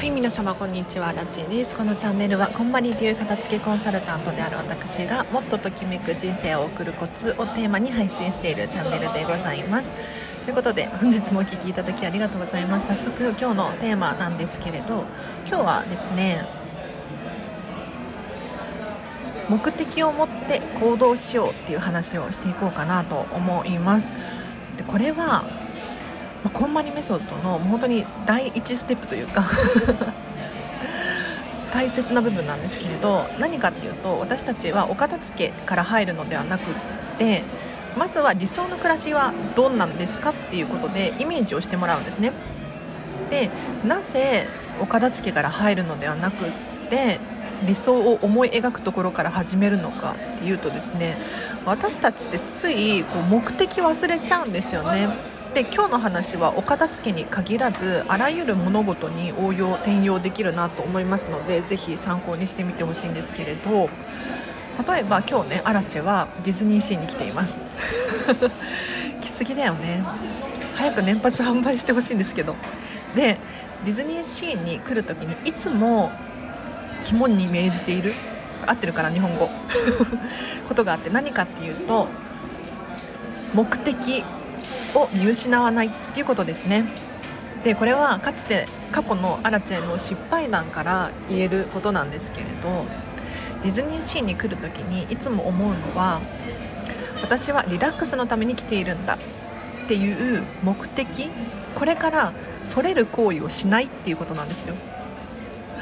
はい皆様こんにちはラチです。このチャンネルはこんまり流片付けコンサルタントである私がもっとときめく人生を送るコツをテーマに配信しているチャンネルでございます。ということで本日もお聴きいただきありがとうございます。早速今日のテーマなんですけれど今日はですね目的を持って行動しようっていう話をしていこうかなと思います。でこれはまあ、こんまりメソッドの本当に第1ステップというか 大切な部分なんですけれど何かっていうと私たちはお片付けから入るのではなくってまずは理想の暮らしはどんなんですかっていうことでイメージをしてもらうんですね。でなぜお片付けから入るのではなくって理想を思い描くところから始めるのかっていうとですね私たちってついこう目的忘れちゃうんですよね。で今日の話はお片付けに限らずあらゆる物事に応用転用できるなと思いますのでぜひ参考にしてみてほしいんですけれど例えば今日ねアラチェはディズニーシーに来ています。来すぎだよね。早く年パス販売してほしいんですけど。でディズニーシーに来る時にいつも肝に銘じている合ってるから日本語。ことがあって何かっていうと目的を見失わないっていうことですね。でこれはかつて過去のアラチェの失敗談から言えることなんですけれどディズニーシーに来る時にいつも思うのは私はリラックスのために来ているんだっていう目的これからそれる行為をしないっていうことなんですよ。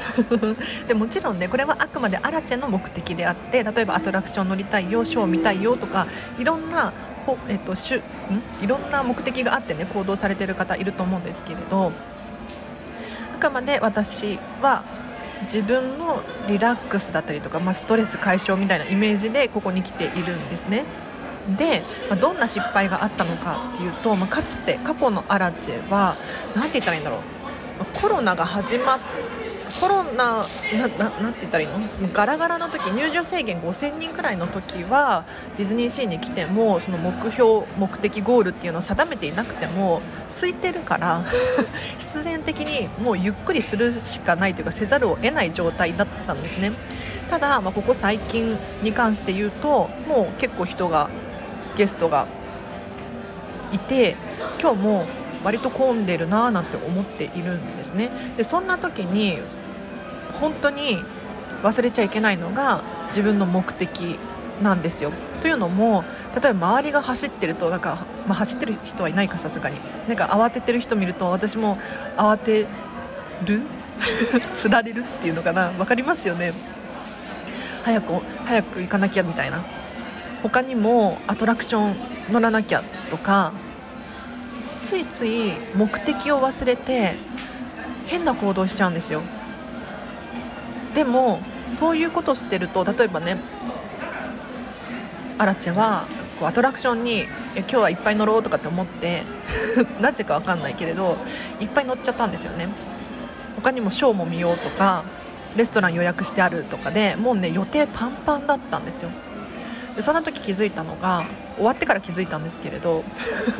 でもちろんねこれはあくまでアラチェの目的であって例えばアトラクション乗りたいよショー見たいよとかいろんなほ、えっと、しゅん？いろんな目的があってね行動されてる方いると思うんですけれど。あくまで私は自分のリラックスだったりとか、まあ、ストレス解消みたいなイメージでここに来ているんですね。で、まあ、どんな失敗があったのかっていうと、まあ、かつて過去のアラチェは何て言ったらいいんだろう。コロナが始まっコロナなななんて言ったらいいの？そのガラガラの時入場制限5000人くらいの時はディズニーシーに来てもその目標目的ゴールっていうのを定めていなくても空いてるから 必然的にもうゆっくりするしかないというかせざるを得ない状態だったんですね。ただ、まあ、ここ最近に関して言うともう結構人がゲストがいて今日も割と混んでるなーなんて思っているんですね。でそんな時に本当に忘れちゃいけないのが自分の目的なんですよ。というのも例えば周りが走ってるとなんか、まあ、走ってる人はいないかさすがに。なんか慌ててる人見ると私も慌てる？つられるっていうのかな？分かりますよね。早く早く行かなきゃみたいな。他にもアトラクション乗らなきゃとかついつい目的を忘れて変な行動しちゃうんですよ。でもそういうことをしてると例えばねアラチェはこうアトラクションに今日はいっぱい乗ろうとかって思って なぜか分かんないけれどいっぱい乗っちゃったんですよね。他にもショーも見ようとかレストラン予約してあるとかでもうね予定パンパンだったんですよ。でそんな時気づいたのが終わってから気づいたんですけれど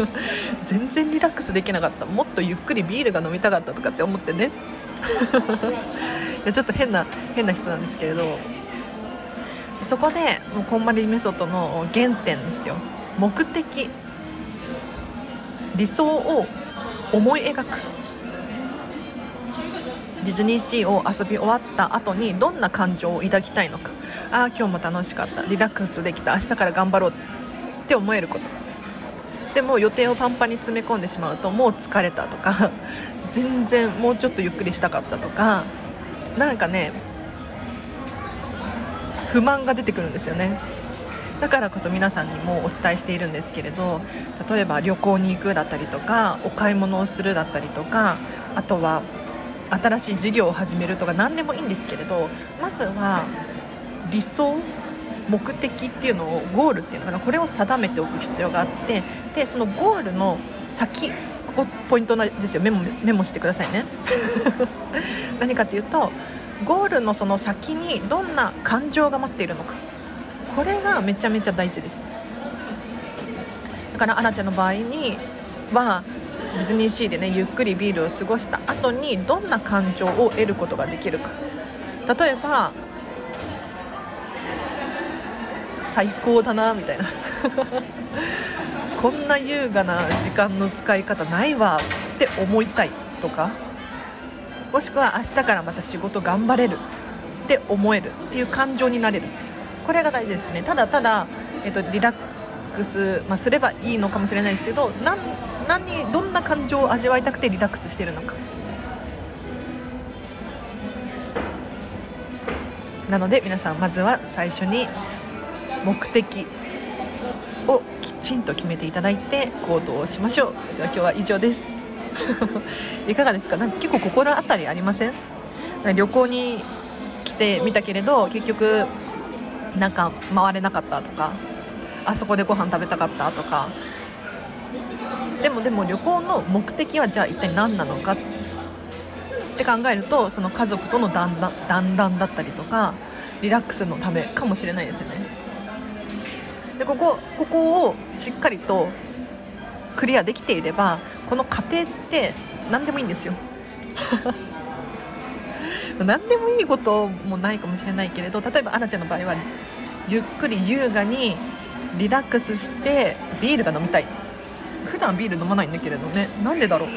全然リラックスできなかった。もっとゆっくりビールが飲みたかったとかって思ってね。ちょっと変な変な人なんですけれどそこでもうこんまりメソッドの原点ですよ。目的。理想を思い描く。ディズニーシーを遊び終わった後にどんな感情を抱きたいのか。ああ今日も楽しかった。リラックスできた。明日から頑張ろう。って思えること。でも予定をパンパンに詰め込んでしまうともう疲れたとか。全然もうちょっとゆっくりしたかったとか。なんかね不満が出てくるんですよね。だからこそ皆さんにもお伝えしているんですけれど例えば旅行に行くだったりとかお買い物をするだったりとかあとは新しい事業を始めるとか何でもいいんですけれどまずは理想目的っていうのをゴールっていうのかなこれを定めておく必要があってでそのゴールの先ここポイントなんですよ。メモメモしてくださいね。何かっていうとゴールのその先にどんな感情が待っているのか。これがめちゃめちゃ大事ですだからアナちゃんの場合にはディズニーシーでねゆっくりビールを過ごした後にどんな感情を得ることができるか。例えば最高だなみたいな。こんな優雅な時間の使い方ないわって思いたいとか。もしくは明日からまた仕事頑張れるって思えるっていう感情になれる。これが大事ですね。ただただ、えっと、リラックス、まあ、すればいいのかもしれないですけど何何どんな感情を味わいたくてリラックスしてるのか。なので皆さんまずは最初に目的をきちんと決めていただいて行動をしましょう。では今日は以上です。いかがですか？なんか結構心当たりありません？旅行に来てみたけれど結局なんか回れなかったとかあそこでご飯食べたかったとか。でもでも旅行の目的はじゃあ一体何なのか？って考えるとその家族との団ら団らんだったりとかリラックスのためかもしれないですよね。でここここをしっかりとクリアできていればこの過程って何でもいいんですよ。何でもいいこともないかもしれないけれど例えばアナちゃんの場合はゆっくり優雅にリラックスしてビールが飲みたい。普段ビール飲まないんだけれどね。なんでだろう。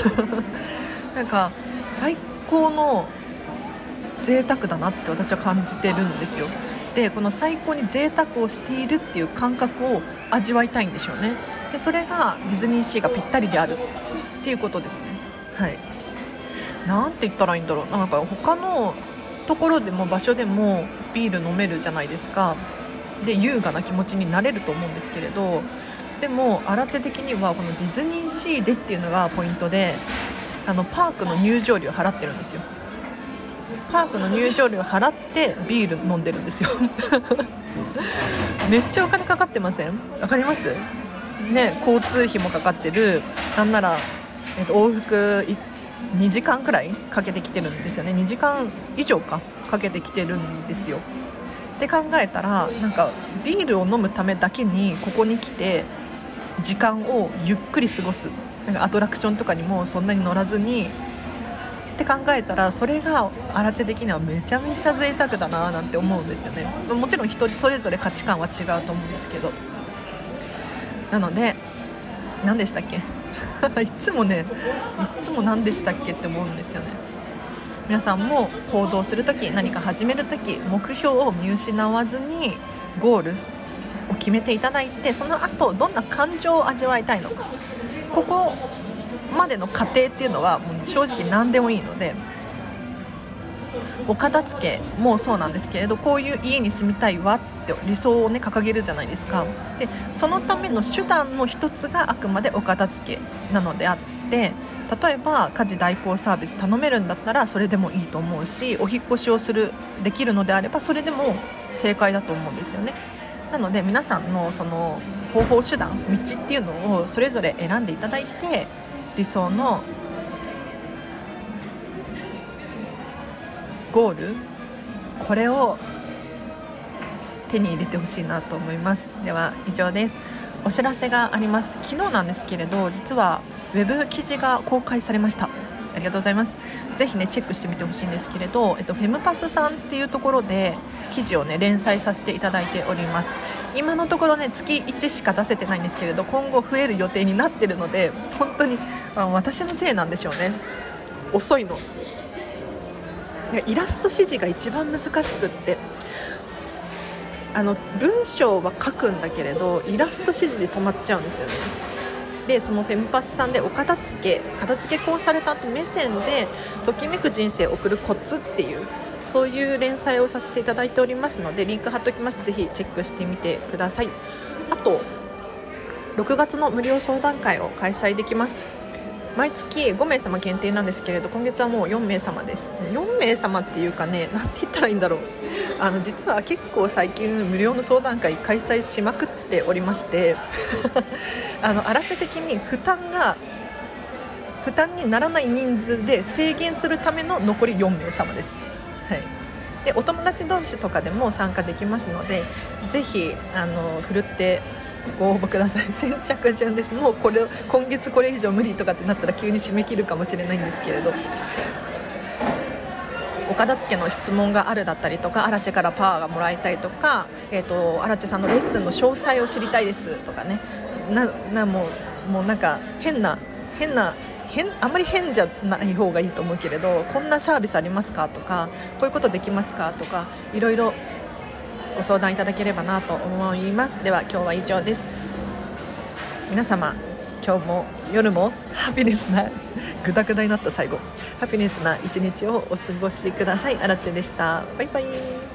なんか最高の贅沢だなって私は感じてるんですよ。でこの最高に贅沢をしているっていう感覚を味わいたいんでしょうね。でそれがディズニーシーがぴったりであるっていうことですね。はい。なんて言ったらいいんだろう。なんか他のところでも場所でもビール飲めるじゃないですか。で優雅な気持ちになれると思うんですけれどでもアラチェ的にはこのディズニーシーでっていうのがポイントであのパークの入場料払ってるんですよ。パークの入場料払ってビール飲んでるんですよ。めっちゃお金かかってません？わかります？ね交通費もかかってる。なんなら、えっと、往復2時間くらいかけてきてるんですよね。2時間以上かかけてきてるんですよ。って考えたらなんかビールを飲むためだけにここに来て時間をゆっくり過ごす。なんかアトラクションとかにもそんなに乗らずにって考えたらそれがアラチェ的にはめちゃめちゃ贅沢だななんて思うんですよね。もちろん人それぞれ価値観は違うと思うんですけど。なので何でしたっけ？いつもねいつも何でしたっけって思うんですよね。皆さんも行動する時何か始める時目標を見失わずにゴールを決めていただいてその後どんな感情を味わいたいのか。ここまでの過程っていうのはもう正直何でもいいのでお片付けもそうなんですけれどこういう家に住みたいわって理想をね掲げるじゃないですか。でそのための手段の一つがあくまでお片付けなのであって例えば家事代行サービス頼めるんだったらそれでもいいと思うしお引越しをするできるのであればそれでも正解だと思うんですよね。なので皆さんのその方法手段道っていうのをそれぞれ選んでいただいて理想のゴールこれを手に入れてほしいなと思います。では以上です。お知らせがあります。昨日なんですけれど実はウェブ記事が公開されました。ありがとうございます。ぜひねチェックしてみてほしいんですけれど、えっと、フェムパスさんっていうところで記事をね連載させていただいております。今のところね月1しか出せてないんですけれど今後増える予定になってるので本当にあ私のせいなんでしょうね。遅いの。イラスト指示が一番難しくって。あの文章は書くんだけれどイラスト指示で止まっちゃうんですよね。でそのフェムパスさんでお片付け片付けコンサルタント目線でときめく人生を送るコツっていう。そういう連載をさせていただいておりますのでリンク貼っておきます。ぜひチェックしてみてください。あと6月の無料相談会を開催できます。毎月5名様限定なんですけれど今月はもう4名様です。4名様っていうかね何て言ったらいいんだろう。あの実は結構最近無料の相談会開催しまくっておりまして あの荒瀬的に負担が負担にならない人数で制限するための残り4名様です。はい。でお友達同士とかでも参加できますのでぜひあのふるってご応募ください。先着順です。もうこれ今月これ以上無理とかってなったら急に締め切るかもしれないんですけれど。お片付けの質問があるだったりとかアラチェからパワーがもらいたいとか、えーと、アラチェさんのレッスンの詳細を知りたいですとかね。ななもうもうなんか変な変な変あんまり変じゃない方がいいと思うけれどこんなサービスありますかとかこういうことできますかとかいろいろご相談いただければなと思います。では今日は以上です。皆様今日も夜もハピネスな グダグダになった最後ハピネスな一日をお過ごしください。あらちでした。バイバイ。